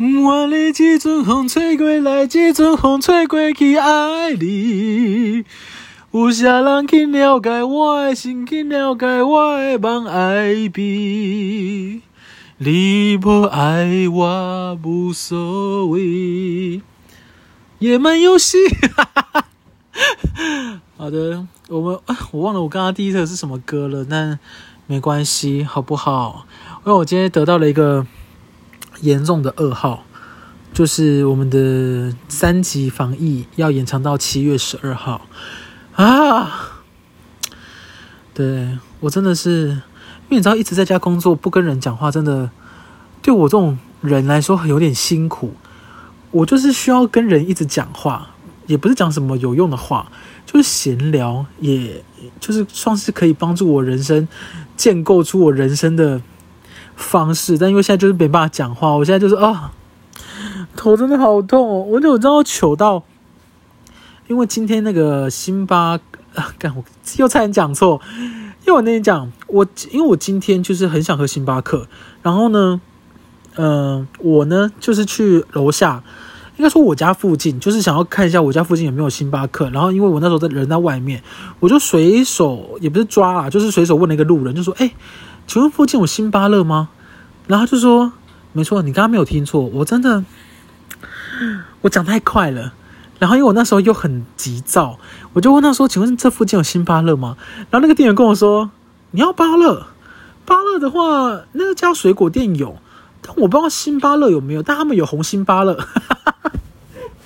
我的几阵风吹过来，几阵风吹过去，爱你。有啥人去了解我的心，去了解我的梦，爱比你不爱我无所谓。野蛮游戏，哈哈哈。好的，我们我忘了我刚刚第一首是什么歌了，但没关系，好不好？因为我今天得到了一个。严重的噩耗，就是我们的三级防疫要延长到七月十二号啊！对，我真的是，因为你知道一直在家工作，不跟人讲话，真的对我这种人来说有点辛苦。我就是需要跟人一直讲话，也不是讲什么有用的话，就是闲聊，也就是算是可以帮助我人生建构出我人生的。方式，但因为现在就是没办法讲话，我现在就是啊，头真的好痛哦，我就知道糗到，因为今天那个星巴啊，干我又差点讲错，因为我那天讲我，因为我今天就是很想喝星巴克，然后呢，嗯、我呢就是去楼下，应该说我家附近，就是想要看一下我家附近有没有星巴克，然后因为我那时候在人在外面，我就随手也不是抓啦，就是随手问了一个路人，就说，哎。请问附近有星巴乐吗？然后就说没错，你刚刚没有听错，我真的我讲太快了。然后因为我那时候又很急躁，我就问他说：“请问这附近有星巴乐吗？”然后那个店员跟我说：“你要芭乐，芭乐的话，那个家水果店有，但我不知道星巴乐有没有，但他们有红心芭乐。”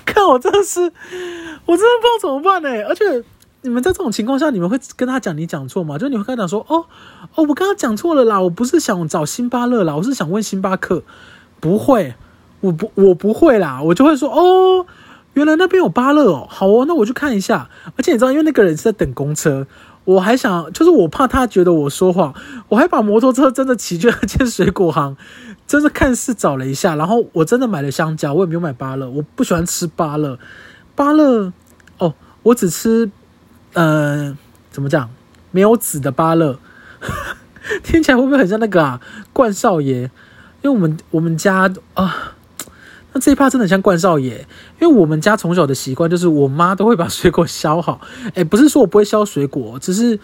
看我真的是，我真的不知道怎么办呢、而且。你们在这种情况下，你们会跟他讲你讲错吗？就你会跟他讲说，哦哦，我刚刚讲错了啦，我不是想找星巴克啦，我是想问星巴克。不会，我不我不会啦，我就会说，哦，原来那边有芭乐哦，好哦，那我去看一下。而且你知道，因为那个人是在等公车，我还想，就是我怕他觉得我说谎，我还把摩托车真的骑去了间水果行，真的看似找了一下，然后我真的买了香蕉，我也没有买芭乐，我不喜欢吃芭乐，芭乐哦，我只吃。呃，怎么讲？没有籽的芭乐，听起来会不会很像那个啊？冠少爷？因为我们我们家啊，那这一趴真的很像冠少爷。因为我们家从小的习惯就是，我妈都会把水果削好。哎，不是说我不会削水果，只是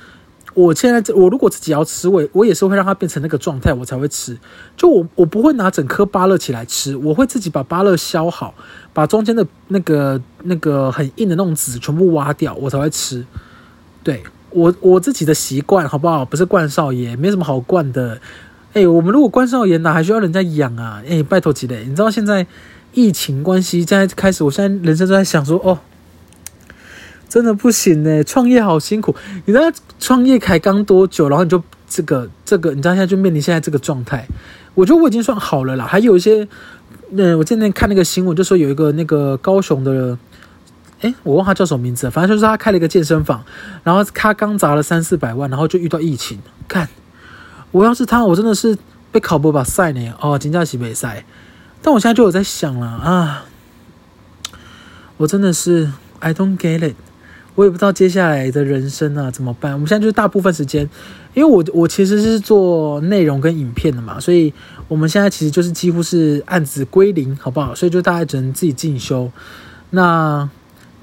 我现在我如果自己要吃，我我也是会让它变成那个状态，我才会吃。就我我不会拿整颗芭乐起来吃，我会自己把芭乐削好。把中间的那个那个很硬的那种籽全部挖掉，我才会吃。对，我我自己的习惯，好不好？不是冠少爷，没什么好冠的。哎，我们如果冠少爷，哪还需要人家养啊？哎，拜托几嘞？你知道现在疫情关系，现在开始，我现在人生都在想说，哦，真的不行呢，创业好辛苦。你知道创业才刚多久，然后你就这个这个，你知道现在就面临现在这个状态。我觉得我已经算好了啦，还有一些。那我今天看那个新闻，就说有一个那个高雄的，诶，我忘他叫什么名字，反正就是他开了一个健身房，然后他刚砸了三四百万，然后就遇到疫情。看，我要是他，我真的是被考博把赛呢，哦，金价起没赛。但我现在就有在想了啊，我真的是 I don't get it。我也不知道接下来的人生啊怎么办。我们现在就是大部分时间，因为我我其实是做内容跟影片的嘛，所以我们现在其实就是几乎是案子归零，好不好？所以就大家只能自己进修。那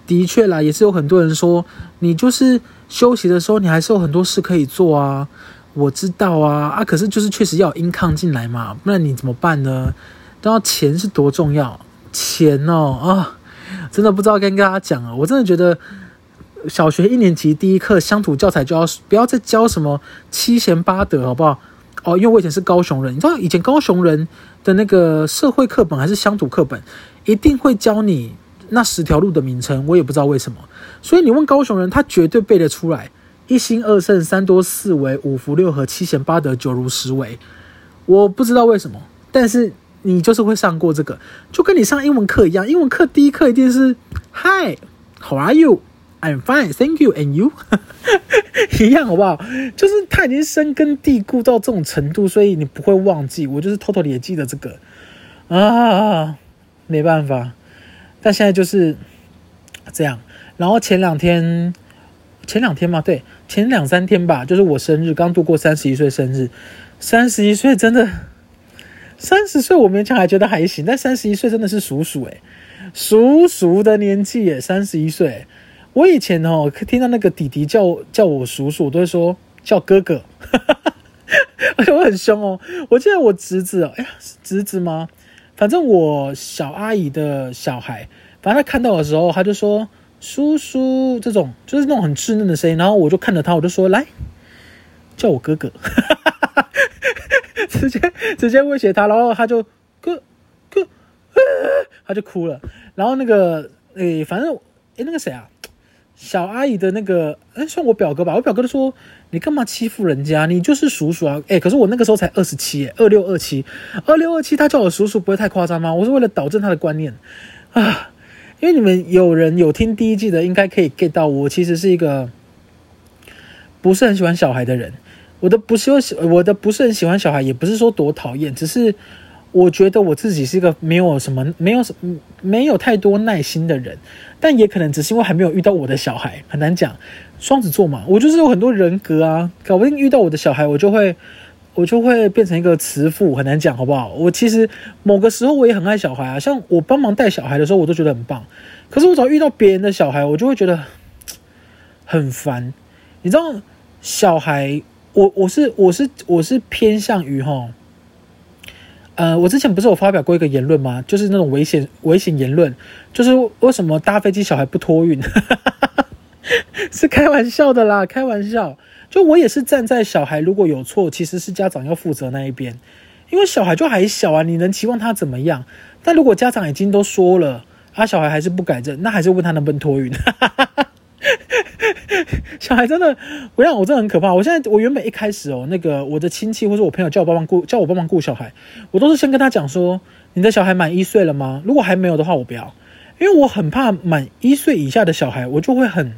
的确啦，也是有很多人说，你就是休息的时候，你还是有很多事可以做啊。我知道啊，啊，可是就是确实要有 income 进来嘛，不然你怎么办呢？都要钱是多重要，钱哦啊，真的不知道该跟大家讲啊，我真的觉得。小学一年级第一课乡土教材就要不要再教什么七贤八德，好不好？哦，因为我以前是高雄人，你知道以前高雄人的那个社会课本还是乡土课本，一定会教你那十条路的名称，我也不知道为什么。所以你问高雄人，他绝对背得出来：一心二圣三多四维五福六合七贤八德九如十维。我不知道为什么，但是你就是会上过这个，就跟你上英文课一样。英文课第一课一定是 Hi，How are you？I'm fine, thank you. And you? 一样好不好？就是他已经深根蒂固到这种程度，所以你不会忘记。我就是偷偷也记得这个啊，没办法。但现在就是这样。然后前两天，前两天嘛，对，前两三天吧，就是我生日，刚度过三十一岁生日。三十一岁真的三十岁我勉强还觉得还行，但三十一岁真的是叔叔诶，叔叔的年纪诶，三十一岁。我以前哦，听到那个弟弟叫叫我叔叔，我都会说叫哥哥，而且我很凶哦。我记得我侄子，哎呀，是侄子吗？反正我小阿姨的小孩，反正他看到的时候，他就说叔叔，这种就是那种很稚嫩的声音。然后我就看着他，我就说来叫我哥哥，直接直接威胁他，然后他就哥哥，他就哭了。然后那个诶，反正诶，那个谁啊？小阿姨的那个，哎，算我表哥吧。我表哥就说：“你干嘛欺负人家？你就是叔叔啊！”哎，可是我那个时候才二十七，二六二七，二六二七，他叫我叔叔不会太夸张吗？我是为了导正他的观念啊。因为你们有人有听第一季的，应该可以 get 到我其实是一个不是很喜欢小孩的人。我的不是我的不是很喜欢小孩，也不是说多讨厌，只是。我觉得我自己是一个没有什么、没有什、没有太多耐心的人，但也可能只是因为还没有遇到我的小孩，很难讲。双子座嘛，我就是有很多人格啊，搞不定遇到我的小孩，我就会，我就会变成一个慈父，很难讲，好不好？我其实某个时候我也很爱小孩啊，像我帮忙带小孩的时候，我都觉得很棒。可是我只要遇到别人的小孩，我就会觉得很烦。你知道，小孩，我我是我是我是偏向于吼。呃，我之前不是有发表过一个言论吗？就是那种危险危险言论，就是为什么搭飞机小孩不托运？是开玩笑的啦，开玩笑。就我也是站在小孩如果有错，其实是家长要负责那一边，因为小孩就还小啊，你能期望他怎么样？但如果家长已经都说了，啊，小孩还是不改正，那还是问他能不能托运。小孩真的，我想我真的很可怕。我现在我原本一开始哦，那个我的亲戚或者我朋友叫我帮忙顾，叫我帮忙顾小孩，我都是先跟他讲说，你的小孩满一岁了吗？如果还没有的话，我不要，因为我很怕满一岁以下的小孩，我就会很，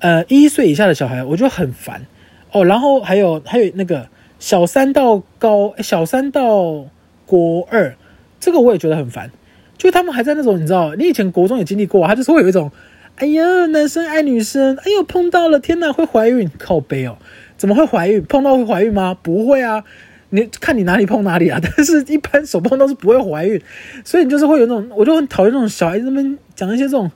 呃，一岁以下的小孩我就很烦哦。然后还有还有那个小三到高，小三到国二，这个我也觉得很烦，就他们还在那种你知道，你以前国中也经历过，他就是会有一种。哎呀，男生爱女生，哎呦，碰到了，天哪，会怀孕，靠北哦，怎么会怀孕？碰到会怀孕吗？不会啊，你看你哪里碰哪里啊，但是一般手碰到是不会怀孕，所以你就是会有那种，我就很讨厌那种小孩子们讲一些这种，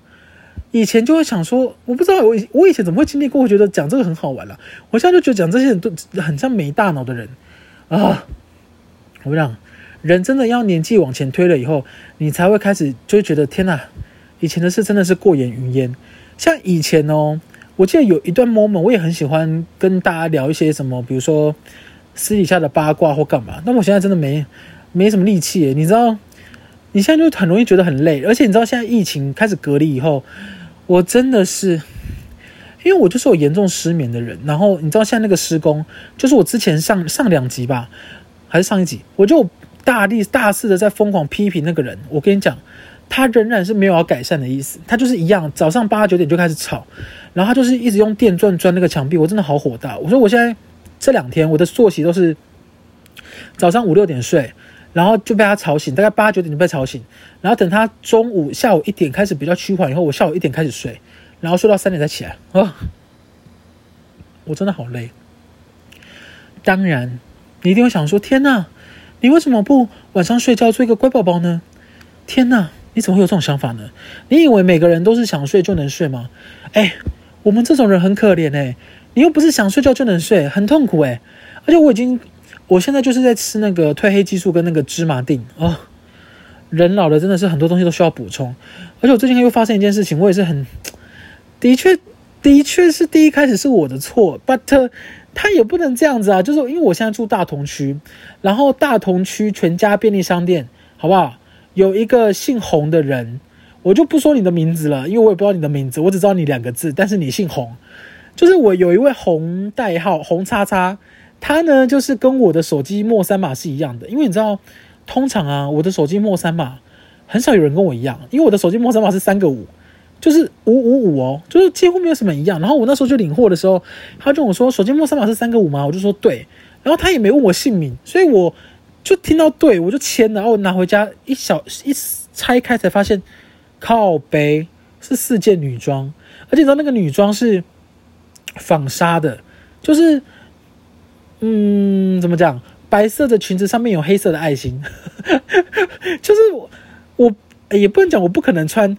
以前就会想说，我不知道我我以前怎么会经历过，会觉得讲这个很好玩了，我现在就觉得讲这些人都很像没大脑的人啊，我跟你讲，人真的要年纪往前推了以后，你才会开始就会觉得天哪。以前的事真的是过眼云烟，像以前哦，我记得有一段 moment，我也很喜欢跟大家聊一些什么，比如说私底下的八卦或干嘛。那我现在真的没没什么力气，你知道，你现在就很容易觉得很累，而且你知道现在疫情开始隔离以后，我真的是，因为我就是有严重失眠的人，然后你知道现在那个施工，就是我之前上上两集吧，还是上一集，我就大力大肆的在疯狂批评那个人，我跟你讲。他仍然是没有要改善的意思，他就是一样，早上八九点就开始吵，然后他就是一直用电钻钻那个墙壁，我真的好火大。我说我现在这两天我的作息都是早上五六点睡，然后就被他吵醒，大概八九点就被吵醒，然后等他中午下午一点开始比较趋缓以后，我下午一点开始睡，然后睡到三点才起来啊，我真的好累。当然，你一定会想说，天哪，你为什么不晚上睡觉做一个乖宝宝呢？天哪！你怎么会有这种想法呢？你以为每个人都是想睡就能睡吗？哎，我们这种人很可怜哎，你又不是想睡觉就能睡，很痛苦哎。而且我已经，我现在就是在吃那个褪黑激素跟那个芝麻定哦。人老了真的是很多东西都需要补充。而且我最近又发生一件事情，我也是很，的确，的确是第一开始是我的错，but 他也不能这样子啊。就是因为我现在住大同区，然后大同区全家便利商店，好不好？有一个姓洪的人，我就不说你的名字了，因为我也不知道你的名字，我只知道你两个字，但是你姓洪，就是我有一位洪代号洪叉叉，他呢就是跟我的手机末三码是一样的，因为你知道，通常啊，我的手机末三码很少有人跟我一样，因为我的手机末三码是三个五，就是五五五哦，就是几乎没有什么一样。然后我那时候就领货的时候，他跟我说手机末三码是三个五吗？我就说对，然后他也没问我姓名，所以我。就听到对，我就签了，然后拿回家一小一拆开才发现，靠北是四件女装，而且你知道那个女装是纺纱的，就是嗯怎么讲，白色的裙子上面有黑色的爱心，就是我我也不能讲我不可能穿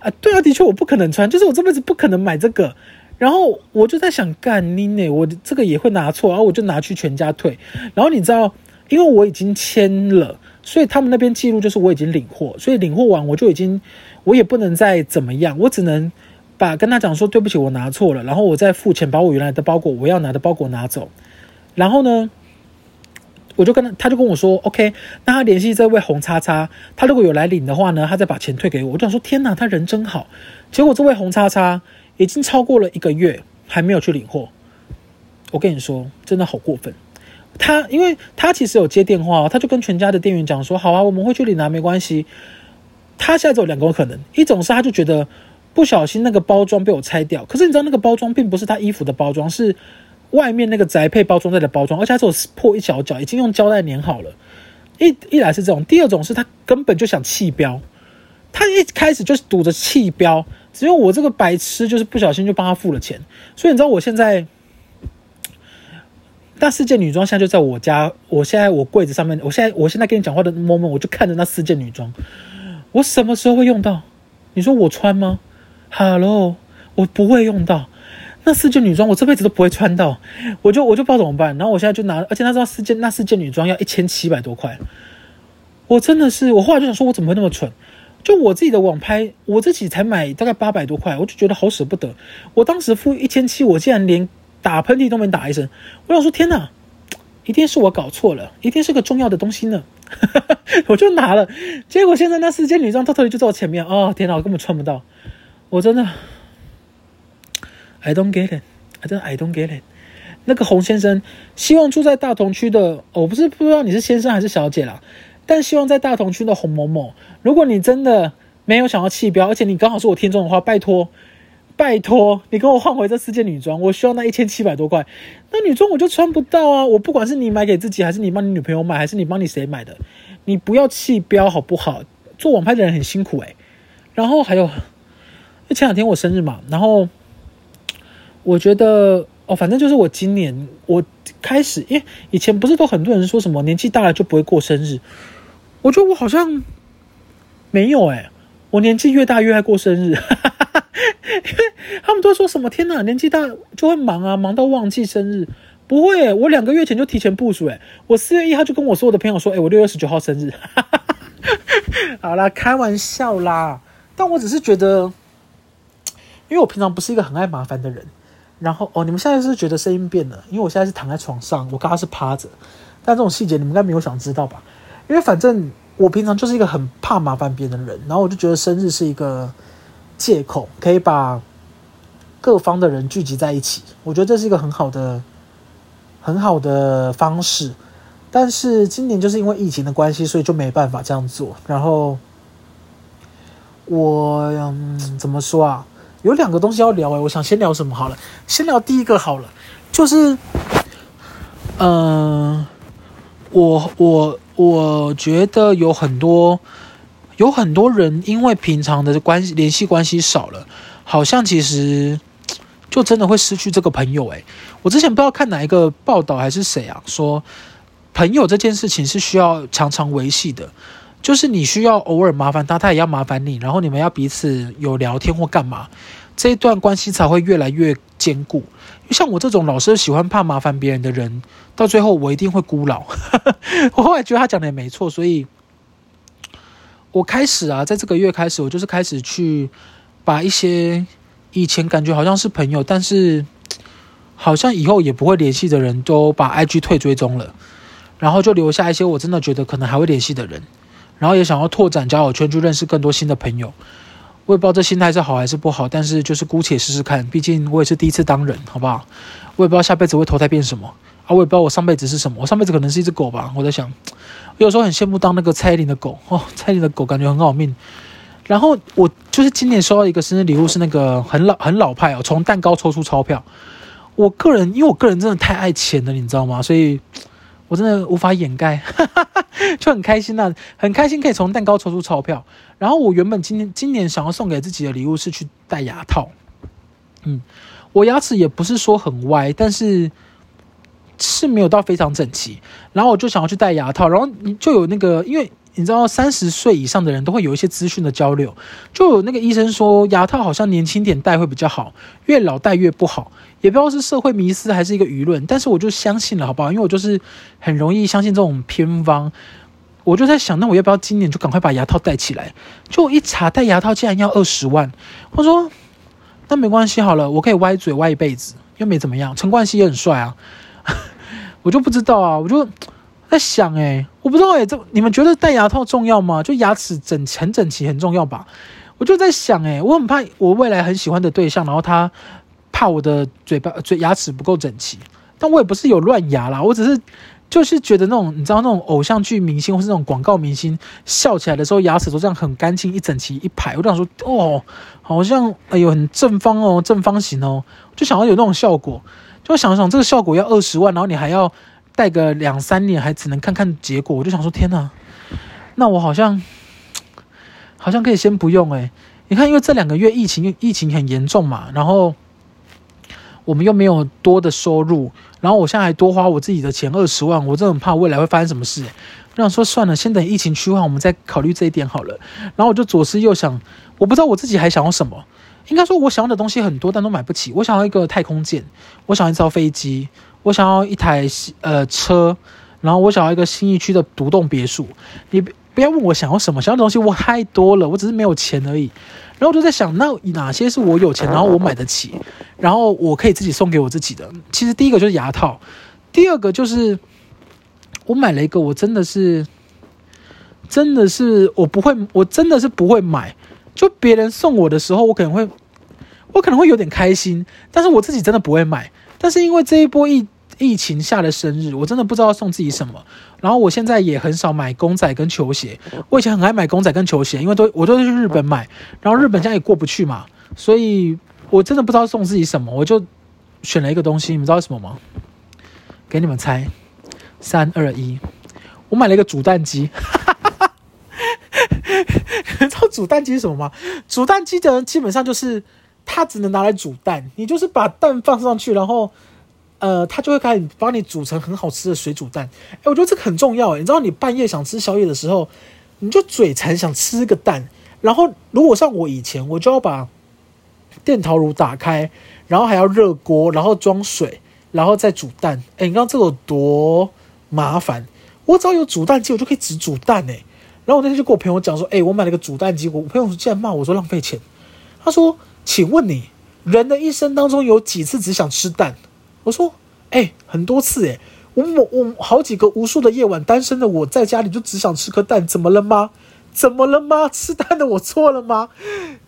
啊，对啊，的确我不可能穿，就是我这辈子不可能买这个。然后我就在想，干你呢，我这个也会拿错，然后我就拿去全家退。然后你知道，因为我已经签了，所以他们那边记录就是我已经领货，所以领货完我就已经，我也不能再怎么样，我只能把跟他讲说对不起，我拿错了，然后我再付钱把我原来的包裹我要拿的包裹拿走。然后呢，我就跟他，他就跟我说，OK，那他联系这位红叉叉，他如果有来领的话呢，他再把钱退给我。我就想说，天哪，他人真好。结果这位红叉叉。已经超过了一个月，还没有去领货。我跟你说，真的好过分。他，因为他其实有接电话，他就跟全家的店员讲说：“好啊，我们会去领拿，没关系。”他现在只有两个可能，一种是他就觉得不小心那个包装被我拆掉，可是你知道那个包装并不是他衣服的包装，是外面那个宅配包装袋的包装，而且他只有破一小角，已经用胶带粘好了。一一来是这种，第二种是他根本就想弃标，他一开始就是赌着弃标。只有我这个白痴，就是不小心就帮他付了钱，所以你知道我现在那四件女装现在就在我家，我现在我柜子上面，我现在我现在跟你讲话的 moment，我就看着那四件女装，我什么时候会用到？你说我穿吗？Hello，我不会用到那四件女装，我这辈子都不会穿到，我就我就不知道怎么办。然后我现在就拿，而且他知道四件那四件女装要一千七百多块，我真的是，我后来就想说，我怎么会那么蠢？就我自己的网拍，我自己才买大概八百多块，我就觉得好舍不得。我当时付一千七，我竟然连打喷嚏都没打一声。我想说，天哪，一定是我搞错了，一定是个重要的东西呢。我就拿了，结果现在那四件女装偷偷就在我前面。哦，天哪，我根本穿不到。我真的，I don't get it，真的 I don't get it。那个洪先生，希望住在大同区的，我不是不知道你是先生还是小姐啦。但希望在大同区的洪某某，如果你真的没有想要弃标，而且你刚好是我听众的话，拜托，拜托，你跟我换回这四件女装，我需要那一千七百多块，那女装我就穿不到啊！我不管是你买给自己，还是你帮你女朋友买，还是你帮你谁买的，你不要弃标好不好？做网拍的人很辛苦诶、然后还有，前两天我生日嘛，然后我觉得哦，反正就是我今年我开始，因为以前不是都很多人说什么年纪大了就不会过生日。我觉得我好像没有哎、我年纪越大越爱过生日，哈哈哈 因为他们都说什么天哪，年纪大就会忙啊，忙到忘记生日。不会、我两个月前就提前部署哎、我四月一号就跟我所有的朋友说，哎、我六月十九号生日。好啦，开玩笑啦，但我只是觉得，因为我平常不是一个很爱麻烦的人。然后哦，你们现在是觉得声音变了，因为我现在是躺在床上，我刚刚是趴着，但这种细节你们应该没有想知道吧？因为反正我平常就是一个很怕麻烦别人的人，然后我就觉得生日是一个借口，可以把各方的人聚集在一起。我觉得这是一个很好的、很好的方式。但是今年就是因为疫情的关系，所以就没办法这样做。然后我嗯，怎么说啊？有两个东西要聊哎，我想先聊什么好了？先聊第一个好了，就是嗯、我我。我觉得有很多有很多人因为平常的关系联系关系少了，好像其实 就真的会失去这个朋友。诶，我之前不知道看哪一个报道还是谁啊，说朋友这件事情是需要常常维系的，就是你需要偶尔麻烦他，他也要麻烦你，然后你们要彼此有聊天或干嘛，这一段关系才会越来越坚固。像我这种老是喜欢怕麻烦别人的人，到最后我一定会孤老。我后来觉得他讲的也没错，所以我开始啊，在这个月开始，我就是开始去把一些以前感觉好像是朋友，但是好像以后也不会联系的人都把 IG 退追踪了，然后就留下一些我真的觉得可能还会联系的人，然后也想要拓展交友圈，去认识更多新的朋友。我也不知道这心态是好还是不好，但是就是姑且试试看，毕竟我也是第一次当人，好不好？我也不知道下辈子会投胎变什么啊，我也不知道我上辈子是什么，我上辈子可能是一只狗吧。我在想，有时候很羡慕当那个蔡依林的狗哦，蔡依林的狗感觉很好命。然后我就是今年收到一个生日礼物，是那个很老很老派哦，从蛋糕抽出钞票。我个人因为我个人真的太爱钱了，你知道吗？所以。我真的无法掩盖，就很开心呐、啊，很开心可以从蛋糕抽出钞票。然后我原本今年今年想要送给自己的礼物是去戴牙套，嗯，我牙齿也不是说很歪，但是是没有到非常整齐，然后我就想要去戴牙套，然后就有那个，因为你知道三十岁以上的人都会有一些资讯的交流，就有那个医生说牙套好像年轻点戴会比较好，越老戴越不好，也不知道是社会迷思还是一个舆论，但是我就相信了，好不好？因为我就是很容易相信这种偏方，我就在想，那我要不要今年就赶快把牙套戴起来？就一查戴牙套竟然要二十万，我说那没关系好了，我可以歪嘴歪一辈子，又没怎么样，陈冠希也很帅啊。我就不知道啊，我就在想诶、我不知道诶、这你们觉得戴牙套重要吗？就牙齿整很整齐很重要吧？我就在想诶、我很怕我未来很喜欢的对象，然后他怕我的嘴巴嘴牙齿不够整齐，但我也不是有乱牙啦，我只是就是觉得那种你知道那种偶像剧明星或是那种广告明星笑起来的时候牙齿都这样很干净一整齐一排，我就想说哦，好像哎呦很正方哦正方形哦，就想要有那种效果。就想想这个效果要二十万，然后你还要戴个两三年，还只能看看结果。我就想说，天哪，那我好像好像可以先不用诶。你看，因为这两个月疫情疫情很严重嘛，然后我们又没有多的收入，然后我现在还多花我自己的钱二十万，我真的很怕未来会发生什么事。我想说，算了，先等疫情趋缓，我们再考虑这一点好了。然后我就左思右想，我不知道我自己还想要什么。应该说，我想要的东西很多，但都买不起。我想要一个太空舰，我想要一艘飞机，我想要一台呃车，然后我想要一个新义区的独栋别墅。你不要问我想要什么，想要的东西我太多了，我只是没有钱而已。然后我就在想，那哪些是我有钱，然后我买得起，然后我可以自己送给我自己的？其实第一个就是牙套，第二个就是我买了一个，我真的是，真的是我不会，我真的是不会买。就别人送我的时候，我可能会，我可能会有点开心，但是我自己真的不会买。但是因为这一波疫疫情下的生日，我真的不知道送自己什么。然后我现在也很少买公仔跟球鞋。我以前很爱买公仔跟球鞋，因为都我都是去日本买，然后日本现在也过不去嘛，所以我真的不知道送自己什么。我就选了一个东西，你们知道是什么吗？给你们猜，三二一，我买了一个煮蛋机。哈哈你 知道煮蛋机是什么吗？煮蛋机的人基本上就是它只能拿来煮蛋，你就是把蛋放上去，然后呃，它就会开始帮你煮成很好吃的水煮蛋。哎，我觉得这个很重要。哎，你知道你半夜想吃宵夜的时候，你就嘴馋想吃个蛋，然后如果像我以前，我就要把电陶炉打开，然后还要热锅，然后装水，然后再煮蛋。哎，你知道这个有多麻烦？我只要有煮蛋机，我就可以只煮蛋。哎。然后我那天就跟我朋友讲说：“哎，我买了个煮蛋机。”我朋友竟然骂我说浪费钱。他说：“请问你人的一生当中有几次只想吃蛋？”我说：“哎，很多次哎，我我我好几个无数的夜晚，单身的我在家里就只想吃颗蛋，怎么了吗？怎么了吗？吃蛋的我错了吗？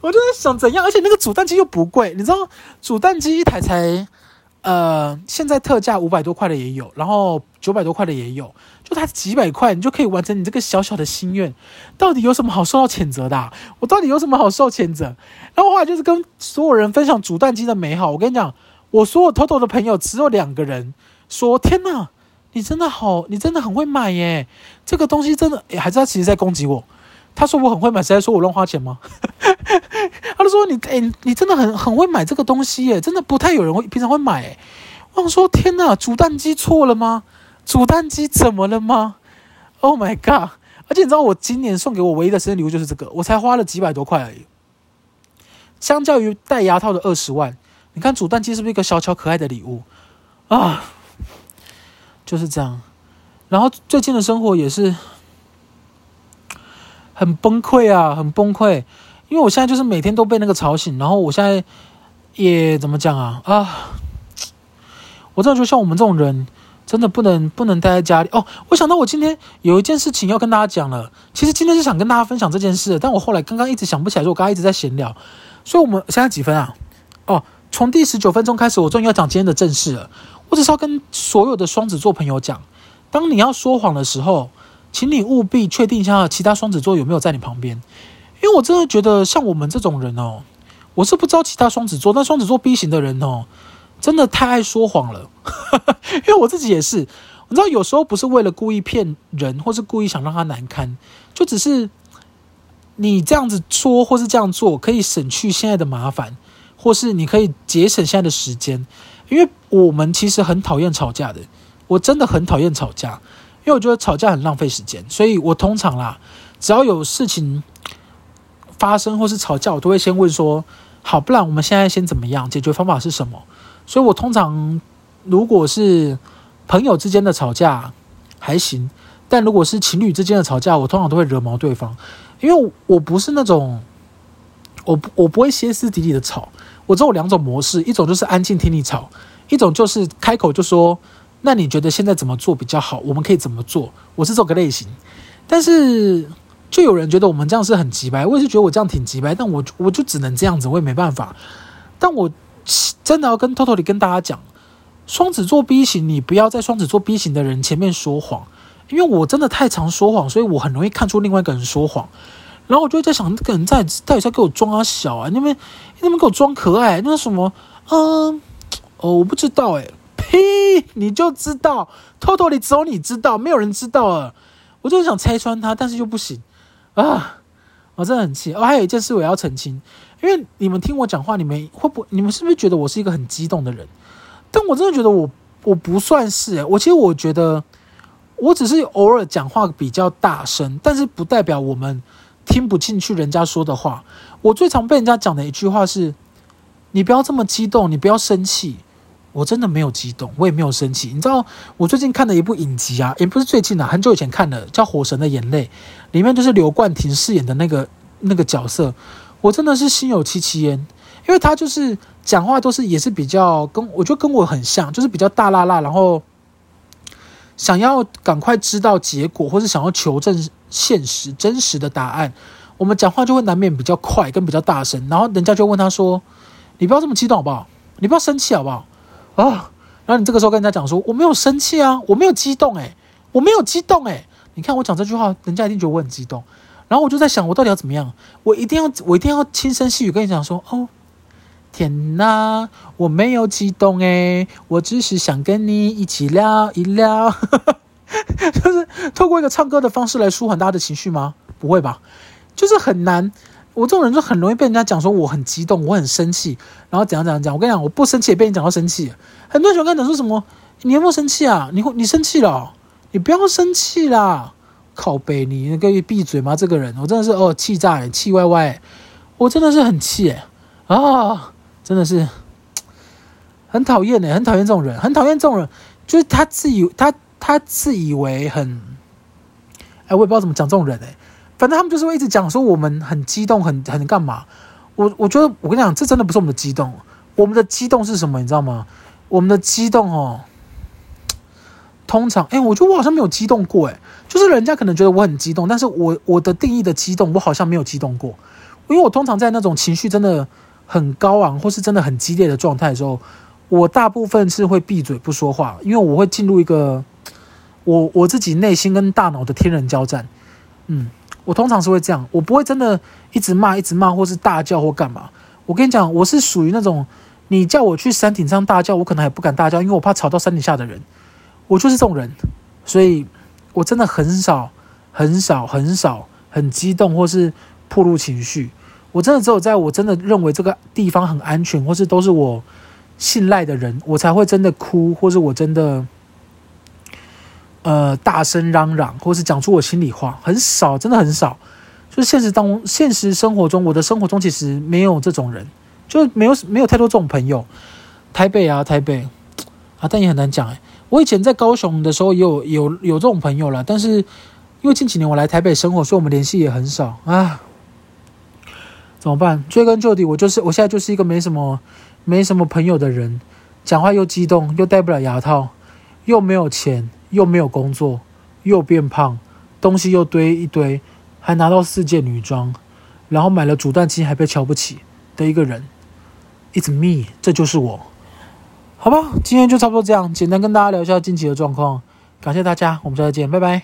我就在想怎样，而且那个煮蛋机又不贵，你知道，煮蛋机一台才。”呃，现在特价五百多块的也有，然后九百多块的也有，就它几百块，你就可以完成你这个小小的心愿。到底有什么好受到谴责的？我到底有什么好受谴责？然后后来就是跟所有人分享煮蛋机的美好。我跟你讲，我所有偷偷的朋友只有两个人说：“天哪，你真的好，你真的很会买耶！这个东西真的……还是他其实在攻击我。”他说我很会买，谁在说我乱花钱吗？就说你哎、你真的很很会买这个东西耶，真的不太有人会平常会买。我想说天哪，煮蛋机错了吗？煮蛋机怎么了吗？Oh my god！而且你知道我今年送给我唯一的生日礼物就是这个，我才花了几百多块而已。相较于戴牙套的二十万，你看煮蛋机是不是一个小巧可爱的礼物啊？就是这样。然后最近的生活也是。很崩溃啊，很崩溃，因为我现在就是每天都被那个吵醒，然后我现在也怎么讲啊啊！我真的觉得像我们这种人，真的不能不能待在家里哦。我想到我今天有一件事情要跟大家讲了，其实今天是想跟大家分享这件事，但我后来刚刚一直想不起来，说我刚刚一直在闲聊，所以我们现在几分啊？哦，从第十九分钟开始，我终于要讲今天的正事了。我只是要跟所有的双子座朋友讲，当你要说谎的时候。请你务必确定一下其他双子座有没有在你旁边，因为我真的觉得像我们这种人哦，我是不知道其他双子座，但双子座 B 型的人哦，真的太爱说谎了。因为我自己也是，你知道有时候不是为了故意骗人，或是故意想让他难堪，就只是你这样子说或是这样做，可以省去现在的麻烦，或是你可以节省现在的时间。因为我们其实很讨厌吵架的。我真的很讨厌吵架，因为我觉得吵架很浪费时间，所以我通常啦，只要有事情发生或是吵架，我都会先问说，好，不然我们现在先怎么样？解决方法是什么？所以我通常如果是朋友之间的吵架还行，但如果是情侣之间的吵架，我通常都会惹毛对方，因为我不是那种，我不我不会歇斯底里的吵，我只有两种模式，一种就是安静听你吵，一种就是开口就说。那你觉得现在怎么做比较好？我们可以怎么做？我是这个类型，但是就有人觉得我们这样是很直白，我也是觉得我这样挺直白，但我我就只能这样子，我也没办法。但我真的要跟偷偷地跟大家讲，双子座 B 型，你不要在双子座 B 型的人前面说谎，因为我真的太常说谎，所以我很容易看出另外一个人说谎。然后我就在想，这个人在到底在给我装啊小啊？你们你们给我装可爱？那什么？嗯，哦，我不知道诶。呸，你就知道，偷偷的只有你知道，没有人知道了。我就想拆穿他，但是又不行啊！我真的很气。哦，还有一件事我要澄清，因为你们听我讲话，你们会不，你们是不是觉得我是一个很激动的人？但我真的觉得我我不算是诶，我其实我觉得我只是偶尔讲话比较大声，但是不代表我们听不进去人家说的话。我最常被人家讲的一句话是：你不要这么激动，你不要生气。我真的没有激动，我也没有生气。你知道，我最近看的一部影集啊，也不是最近啊，很久以前看的，叫《火神的眼泪》，里面就是刘冠廷饰演的那个那个角色。我真的是心有戚戚焉，因为他就是讲话都是也是比较跟我觉得跟我很像，就是比较大辣辣，然后想要赶快知道结果，或是想要求证现实真实的答案。我们讲话就会难免比较快，跟比较大声，然后人家就问他说：“你不要这么激动好不好？你不要生气好不好？”啊、然后你这个时候跟人家讲说，我没有生气啊，我没有激动诶，我没有激动诶，你看我讲这句话，人家一定觉得我很激动。然后我就在想，我到底要怎么样？我一定要，我一定要轻声细语跟你讲说，哦，天哪，我没有激动诶，我只是想跟你一起聊一聊，就是透过一个唱歌的方式来舒缓大家的情绪吗？不会吧，就是很难。我这种人就很容易被人家讲说我很激动，我很生气，然后怎样怎样讲。我跟你讲，我不生气也被你讲到生气。很多人喜欢跟你讲说什么，你有没有生气啊？你你生气了？你不要生气啦！靠北，你可以闭嘴吗？这个人，我真的是哦，气炸了，气歪歪。我真的是很气哎啊，真的是很讨厌哎，很讨厌这种人，很讨厌这种人，就是他自以他他自以为很，哎，我也不知道怎么讲这种人哎。反正他们就是会一直讲说我们很激动，很很干嘛？我我觉得我跟你讲，这真的不是我们的激动。我们的激动是什么？你知道吗？我们的激动哦，通常哎，我觉得我好像没有激动过哎。就是人家可能觉得我很激动，但是我我的定义的激动，我好像没有激动过。因为我通常在那种情绪真的很高昂，或是真的很激烈的状态的时候，我大部分是会闭嘴不说话，因为我会进入一个我我自己内心跟大脑的天人交战。嗯。我通常是会这样，我不会真的一直骂、一直骂，或是大叫或干嘛。我跟你讲，我是属于那种，你叫我去山顶上大叫，我可能还不敢大叫，因为我怕吵到山底下的人。我就是这种人，所以我真的很少、很少、很少很激动，或是暴露情绪。我真的只有在我真的认为这个地方很安全，或是都是我信赖的人，我才会真的哭，或是我真的。呃，大声嚷嚷，或是讲出我心里话，很少，真的很少。就是现实当中，现实生活中，我的生活中其实没有这种人，就没有没有太多这种朋友。台北啊，台北啊，但也很难讲哎。我以前在高雄的时候也有有有这种朋友啦，但是因为近几年我来台北生活，所以我们联系也很少啊。怎么办？追根究底，我就是我现在就是一个没什么没什么朋友的人，讲话又激动，又戴不了牙套，又没有钱。又没有工作，又变胖，东西又堆一堆，还拿到四件女装，然后买了煮蛋器还被瞧不起的一个人，It's me，这就是我，好吧，今天就差不多这样，简单跟大家聊一下近期的状况，感谢大家，我们下次见，拜拜。